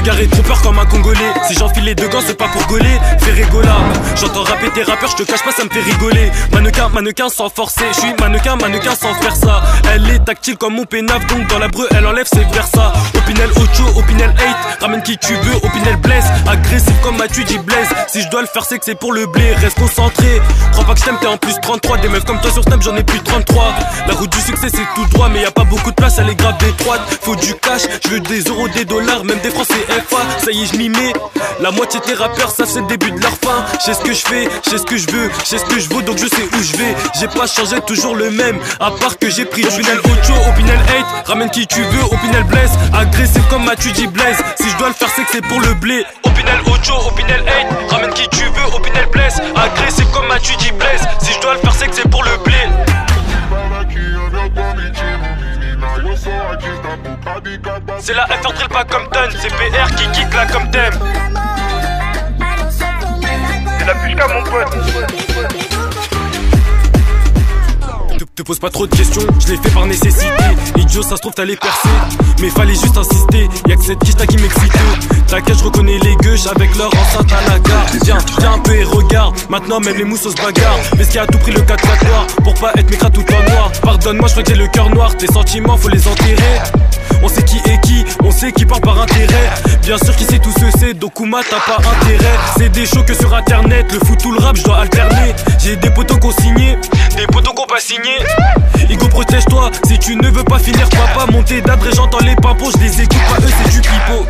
regard est trompeur comme un Congolais. Si j'enfile les deux gants, c'est pas pour gauler. Fais rigoler. J'entends rapper tes rappeurs, je te cache pas, ça me fait rigoler. Mannequin, mannequin sans forcer. Je suis mannequin, mannequin sans faire ça. Elle est tactile comme mon pénaf, donc dans la breu, elle enlève ses versa. Opinel Ocho, Opinel hate. Ramène qui tu veux, Opinel blesse. Agressif comme Mathieu dit blesse. Si je dois le faire, c'est que c'est pour le blé. Reste concentré. Crois pas que je t'aime, t'es en plus 33. Des meufs comme toi sur Snap, j'en ai plus 33. La route du succès, c'est tout droit, mais y a pas beaucoup de place, elle est grave étroite. Faut du cash, je veux des euros, des dollars, même des francs CFA. Ça y est, je m'y mets. La moitié des rappeurs, ça c'est le début de leur fin. Je sais ce que je fais, je sais ce que je veux, je sais ce que je vaux, donc je sais où je vais. J'ai pas changé, toujours le même. À part que j'ai pris Opinel Ocho, Opinel hate. Ramène qui tu veux, Opinel blesse. Agressif comme Mathieu dit blaise. Si je dois le faire, c'est que c'est pour le blé. Opinel Ocho, Opinel hate. Ramène qui tu veux, Opinel blesse. Agressif comme Mathieu dit blaise. Si je dois le faire, c'est que c'est pour le blé. C'est la FR drill pas comme tonne, c'est PR qui kick là comme thème. C'est la qu'à mon pote. Te, pose pas trop de questions, je l'ai fait par nécessité. Idiot, ça se trouve t'allais percer, mais fallait juste insister. Y'a que cette quiche qui m'excite. T'inquiète, je reconnais les gueuches avec leur enceinte à la gare. Viens, viens un peu et regarde. Maintenant, même les mousses se bagarrent. Mais ce qui a tout pris le 4 noir pour pas être mécra tout en noir. Pardonne-moi, je crois que j'ai le cœur noir. Tes sentiments, faut les enterrer. On sait qui est qui, on sait qui part par intérêt. Bien sûr qui sait tout ce c'est, Dokuma t'as pas intérêt. C'est des shows que sur internet, le foot tout le rap, je dois alterner. J'ai des potos qu'on tu ne veux pas finir papa, monter d'adresse j'entends les pimpos, je les écoute pas eux c'est du pipeau.